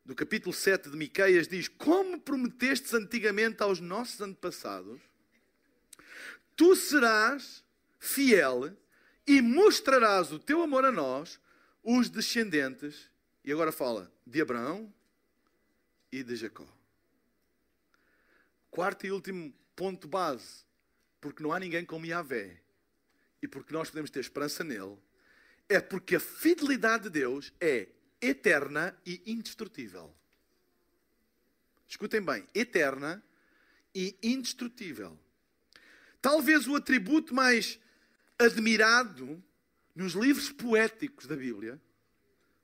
B: do capítulo 7 de Miqueias diz: Como prometestes antigamente aos nossos antepassados, tu serás fiel e mostrarás o teu amor a nós, os descendentes, e agora fala, de Abraão e de Jacó. Quarto e último ponto base, porque não há ninguém como Yahvé e porque nós podemos ter esperança nele, é porque a fidelidade de Deus é eterna e indestrutível. Escutem bem, eterna e indestrutível. Talvez o atributo mais admirado nos livros poéticos da Bíblia,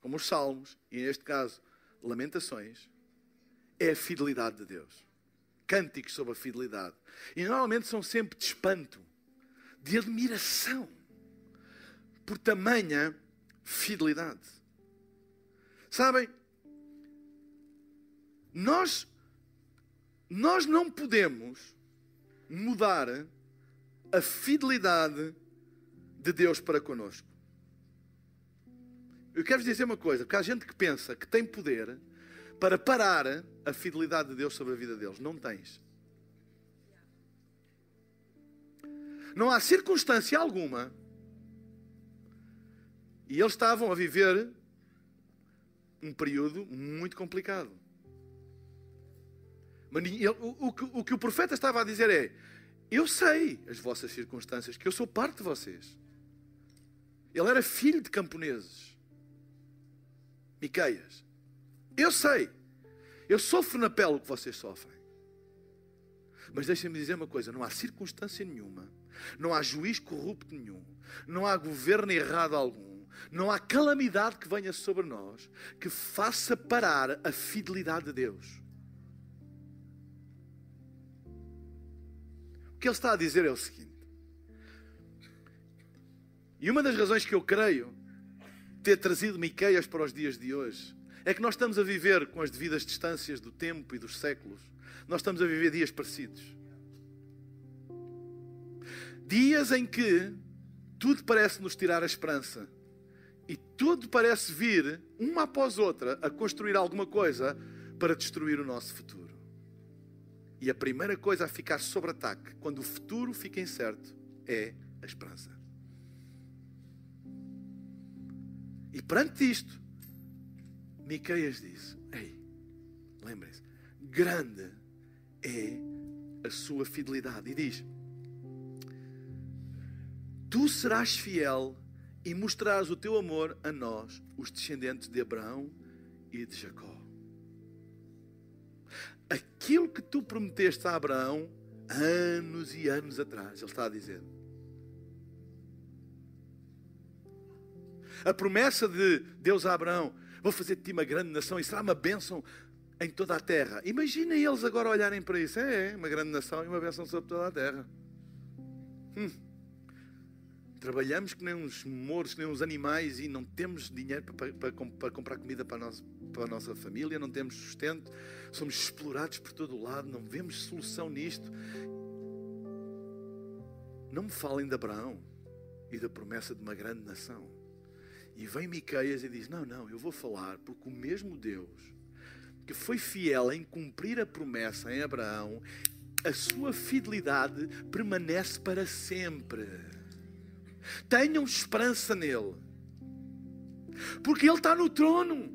B: como os Salmos, e neste caso, Lamentações, é a fidelidade de Deus. Cânticos sobre a fidelidade. E normalmente são sempre de espanto, de admiração por tamanha fidelidade. Sabem, nós, nós não podemos mudar a fidelidade de Deus para conosco. Eu quero vos dizer uma coisa, porque há gente que pensa que tem poder para parar a fidelidade de Deus sobre a vida deles. Não tens. Não há circunstância alguma. E eles estavam a viver um período muito complicado. Mas o, o, o que o profeta estava a dizer é: Eu sei as vossas circunstâncias, que eu sou parte de vocês. Ele era filho de camponeses. Miqueias. Eu sei. Eu sofro na pele o que vocês sofrem. Mas deixem-me dizer uma coisa: não há circunstância nenhuma, não há juiz corrupto nenhum, não há governo errado algum, não há calamidade que venha sobre nós que faça parar a fidelidade de Deus. O que ele está a dizer é o seguinte. E uma das razões que eu creio ter trazido Miqueias para os dias de hoje é que nós estamos a viver com as devidas distâncias do tempo e dos séculos. Nós estamos a viver dias parecidos. Dias em que tudo parece nos tirar a esperança e tudo parece vir, uma após outra, a construir alguma coisa para destruir o nosso futuro. E a primeira coisa a ficar sob ataque, quando o futuro fica incerto, é a esperança. E perante isto, Miqueias diz: Ei, lembrem-se, grande é a sua fidelidade. E diz: Tu serás fiel e mostrarás o teu amor a nós, os descendentes de Abraão e de Jacó aquilo que tu prometeste a Abraão anos e anos atrás. Ele está a dizer. A promessa de Deus a Abraão: vou fazer de ti uma grande nação e será uma bênção em toda a terra. Imaginem eles agora olharem para isso. É, é uma grande nação e uma bênção sobre toda a terra. Hum. Trabalhamos que nem uns moros, que nem uns animais e não temos dinheiro para, para, para comprar comida para a, nossa, para a nossa família, não temos sustento, somos explorados por todo o lado, não vemos solução nisto. Não me falem de Abraão e da promessa de uma grande nação. E vem Miqueias e diz: Não, não, eu vou falar, porque o mesmo Deus que foi fiel em cumprir a promessa em Abraão, a sua fidelidade permanece para sempre. Tenham esperança nele. Porque ele está no trono.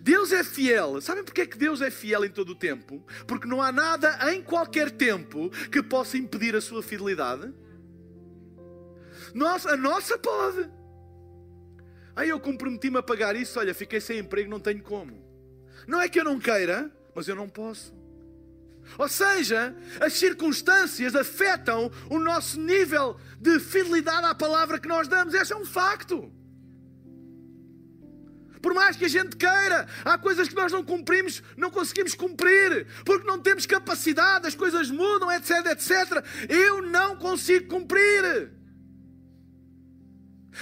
B: Deus é fiel. Sabem porque é que Deus é fiel em todo o tempo? Porque não há nada em qualquer tempo que possa impedir a sua fidelidade. Nossa, a nossa pode. Aí eu comprometi-me a pagar isso. Olha, fiquei sem emprego, não tenho como. Não é que eu não queira, mas eu não posso. Ou seja, as circunstâncias afetam o nosso nível de fidelidade à palavra que nós damos. Esse é um facto. Por mais que a gente queira, há coisas que nós não cumprimos, não conseguimos cumprir, porque não temos capacidade, as coisas mudam, etc, etc. Eu não consigo cumprir.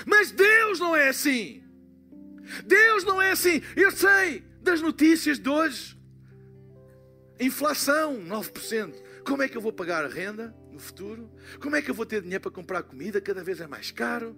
B: Mas Deus não é assim. Deus não é assim. Eu sei das notícias de hoje. Inflação, 9%. Como é que eu vou pagar a renda no futuro? Como é que eu vou ter dinheiro para comprar comida? Cada vez é mais caro.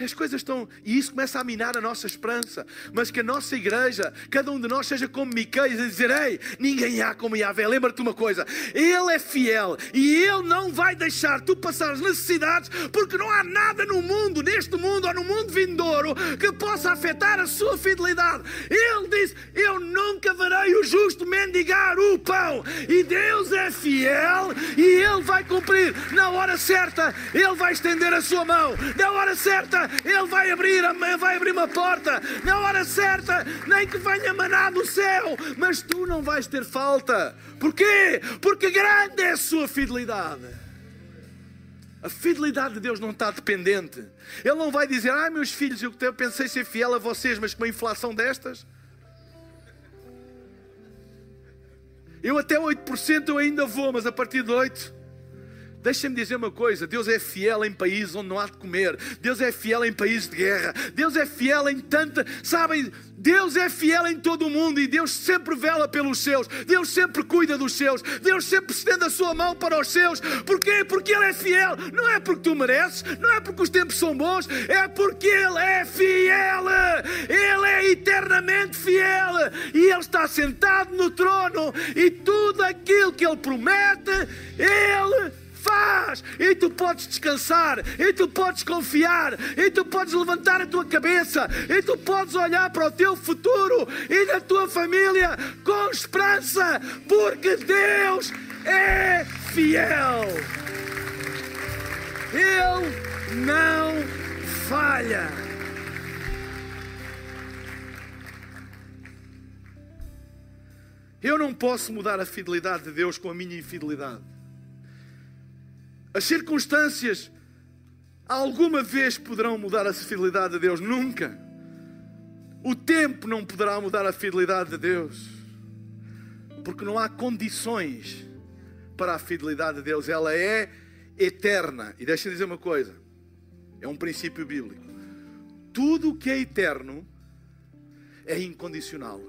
B: As coisas estão. E isso começa a minar a nossa esperança. Mas que a nossa igreja, cada um de nós, seja como Miqueias e dizer: Ei, ninguém há como Yahvé. Lembra-te uma coisa: Ele é fiel e Ele não vai deixar tu passar as necessidades, porque não há nada no mundo, neste mundo ou no mundo vindouro, que possa afetar a sua fidelidade. Ele diz: Eu nunca verei o justo mendigar o pão. E Deus é fiel e Ele vai cumprir. Na hora certa, Ele vai estender a sua mão. Na hora certa, ele vai abrir, vai abrir uma porta na hora certa, nem que venha maná do céu, mas tu não vais ter falta. Porquê? Porque grande é a sua fidelidade. A fidelidade de Deus não está dependente. Ele não vai dizer, ai meus filhos, eu pensei ser fiel a vocês, mas com uma inflação destas. Eu até 8% eu ainda vou, mas a partir de 8%. Deixa-me dizer uma coisa: Deus é fiel em países onde não há de comer, Deus é fiel em países de guerra, Deus é fiel em tanta. Sabem, Deus é fiel em todo o mundo e Deus sempre vela pelos seus, Deus sempre cuida dos seus, Deus sempre estende a sua mão para os seus. Porquê? Porque Ele é fiel. Não é porque tu mereces, não é porque os tempos são bons, é porque Ele é fiel. Ele é eternamente fiel e Ele está sentado no trono e tudo aquilo que Ele promete, Ele faz, e tu podes descansar, e tu podes confiar, e tu podes levantar a tua cabeça, e tu podes olhar para o teu futuro e da tua família com esperança, porque Deus é fiel. Ele não falha. Eu não posso mudar a fidelidade de Deus com a minha infidelidade. As circunstâncias alguma vez poderão mudar a fidelidade de Deus? Nunca. O tempo não poderá mudar a fidelidade de Deus. Porque não há condições para a fidelidade de Deus. Ela é eterna. E deixa-me dizer uma coisa: é um princípio bíblico. Tudo o que é eterno é incondicional.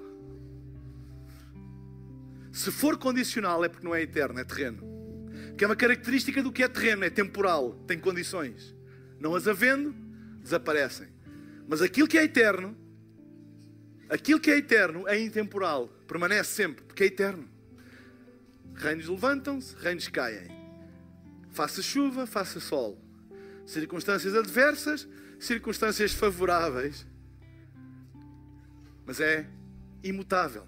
B: Se for condicional é porque não é eterno, é terreno que é uma característica do que é terreno, é temporal, tem condições. Não as havendo, desaparecem. Mas aquilo que é eterno, aquilo que é eterno é intemporal, permanece sempre, porque é eterno. Reinos levantam-se, reinos caem. Faça chuva, faça sol. Circunstâncias adversas, circunstâncias favoráveis. Mas é imutável.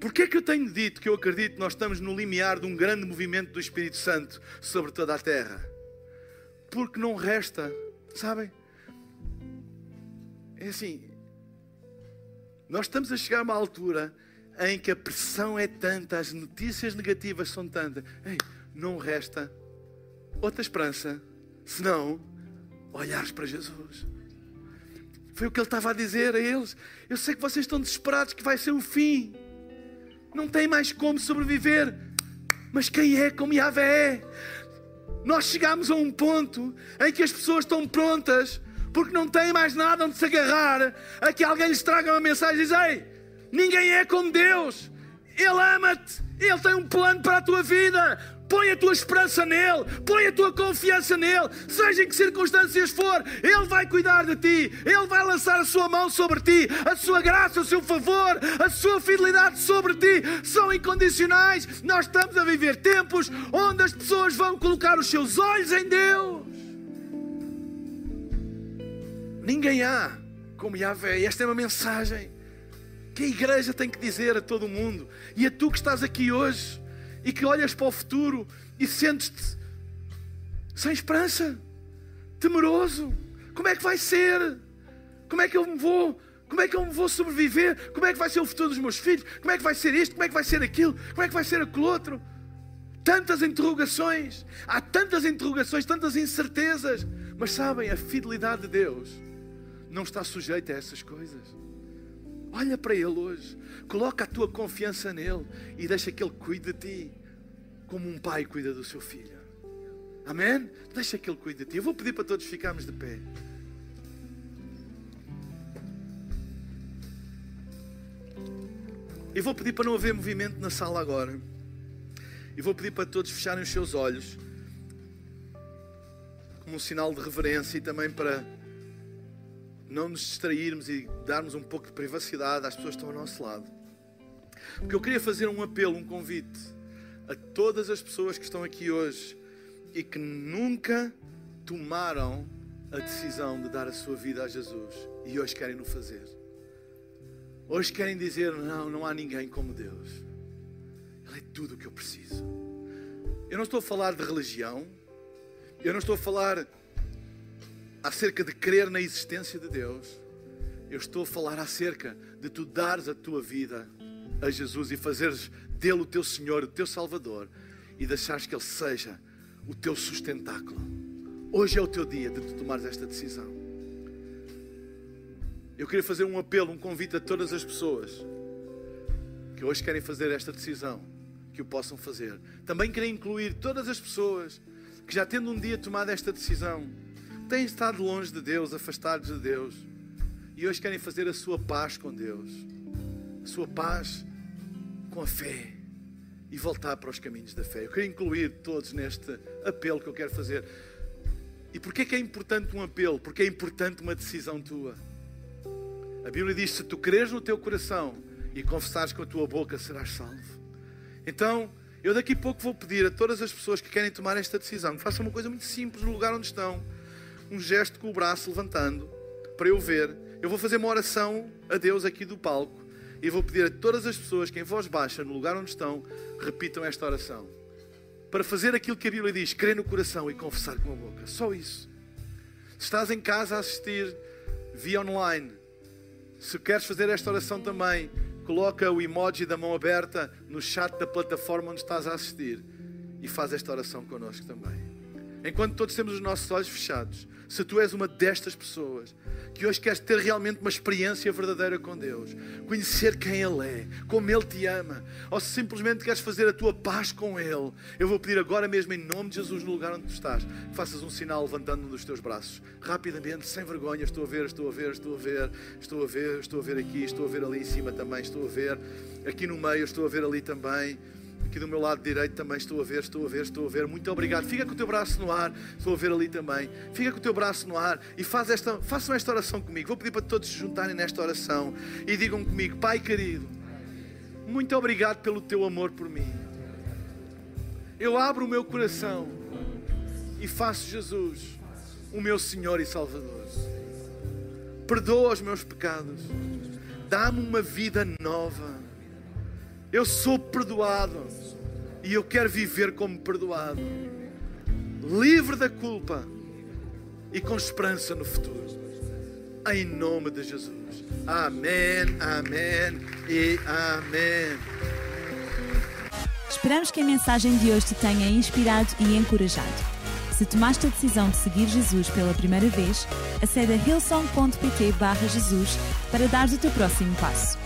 B: Porquê é que eu tenho dito que eu acredito que nós estamos no limiar de um grande movimento do Espírito Santo sobre toda a terra? Porque não resta, sabem? É assim, nós estamos a chegar a uma altura em que a pressão é tanta, as notícias negativas são tantas. Ei, não resta outra esperança senão olhares para Jesus. Foi o que ele estava a dizer a eles. Eu sei que vocês estão desesperados que vai ser o fim não tem mais como sobreviver. Mas quem é como Yahvé? Nós chegamos a um ponto em que as pessoas estão prontas, porque não têm mais nada onde se agarrar, a que alguém lhes traga uma mensagem e diz: Ei, ninguém é como Deus, Ele ama-te, Ele tem um plano para a tua vida. Põe a tua esperança nele, põe a tua confiança nele, seja em que circunstâncias for, ele vai cuidar de ti, ele vai lançar a sua mão sobre ti, a sua graça, o seu favor, a sua fidelidade sobre ti são incondicionais. Nós estamos a viver tempos onde as pessoas vão colocar os seus olhos em Deus. Ninguém há como Yahvé. Esta é uma mensagem que a igreja tem que dizer a todo mundo e a tu que estás aqui hoje e que olhas para o futuro e sentes-te sem esperança, temeroso. Como é que vai ser? Como é que eu me vou? Como é que eu me vou sobreviver? Como é que vai ser o futuro dos meus filhos? Como é que vai ser isto? Como é que vai ser aquilo? Como é que vai ser aquilo outro? Tantas interrogações, há tantas interrogações, tantas incertezas. Mas sabem, a fidelidade de Deus não está sujeita a essas coisas. Olha para Ele hoje, coloca a tua confiança nele e deixa que Ele cuide de ti, como um pai cuida do seu filho. Amém? Deixa que Ele cuide de ti. Eu vou pedir para todos ficarmos de pé. Eu vou pedir para não haver movimento na sala agora. E vou pedir para todos fecharem os seus olhos, como um sinal de reverência e também para não nos distrairmos e darmos um pouco de privacidade às pessoas que estão ao nosso lado. Porque eu queria fazer um apelo, um convite a todas as pessoas que estão aqui hoje e que nunca tomaram a decisão de dar a sua vida a Jesus e hoje querem no fazer. Hoje querem dizer: não, não há ninguém como Deus. Ele é tudo o que eu preciso. Eu não estou a falar de religião, eu não estou a falar acerca de crer na existência de Deus. Eu estou a falar acerca de tu dares a tua vida a Jesus e fazeres dele o teu Senhor, o teu Salvador e deixares que Ele seja o teu sustentáculo. Hoje é o teu dia de tu tomares esta decisão. Eu queria fazer um apelo, um convite a todas as pessoas que hoje querem fazer esta decisão, que o possam fazer. Também queria incluir todas as pessoas que já tendo um dia tomado esta decisão, têm estado longe de Deus, afastados de Deus, e hoje querem fazer a sua paz com Deus, a sua paz com a fé e voltar para os caminhos da fé. Eu quero incluir todos neste apelo que eu quero fazer. E porquê que é importante um apelo? Porque é importante uma decisão tua. A Bíblia diz: se tu creres no teu coração e confessares com a tua boca, serás salvo. Então, eu daqui a pouco vou pedir a todas as pessoas que querem tomar esta decisão que façam uma coisa muito simples no lugar onde estão. Um gesto com o braço levantando para eu ver. Eu vou fazer uma oração a Deus aqui do palco e vou pedir a todas as pessoas que em voz baixa, no lugar onde estão, repitam esta oração. Para fazer aquilo que a Bíblia diz, crer no coração e confessar com a boca. Só isso. Se estás em casa a assistir via online, se queres fazer esta oração também, coloca o emoji da mão aberta no chat da plataforma onde estás a assistir e faz esta oração connosco também. Enquanto todos temos os nossos olhos fechados, se tu és uma destas pessoas que hoje queres ter realmente uma experiência verdadeira com Deus, conhecer quem Ele é, como Ele te ama, ou se simplesmente queres fazer a tua paz com Ele, eu vou pedir agora mesmo, em nome de Jesus, no lugar onde tu estás, que faças um sinal levantando um dos teus braços, rapidamente, sem vergonha. Estou a ver, estou a ver, estou a ver, estou a ver, estou a ver aqui, estou a ver ali em cima também, estou a ver aqui no meio, estou a ver ali também. Aqui do meu lado direito também estou a ver, estou a ver, estou a ver. Muito obrigado. Fica com o teu braço no ar. Estou a ver ali também. Fica com o teu braço no ar e faz esta, façam esta oração comigo. Vou pedir para todos se juntarem nesta oração e digam comigo: Pai querido, muito obrigado pelo teu amor por mim. Eu abro o meu coração e faço Jesus o meu Senhor e Salvador. Perdoa os meus pecados. Dá-me uma vida nova eu sou perdoado e eu quero viver como perdoado, livre da culpa e com esperança no futuro. Em nome de Jesus. Amém, amém e amém.
A: Esperamos que a mensagem de hoje te tenha inspirado e encorajado. Se tomaste a decisão de seguir Jesus pela primeira vez, acede a hillsong.pt Jesus para dar o teu próximo passo.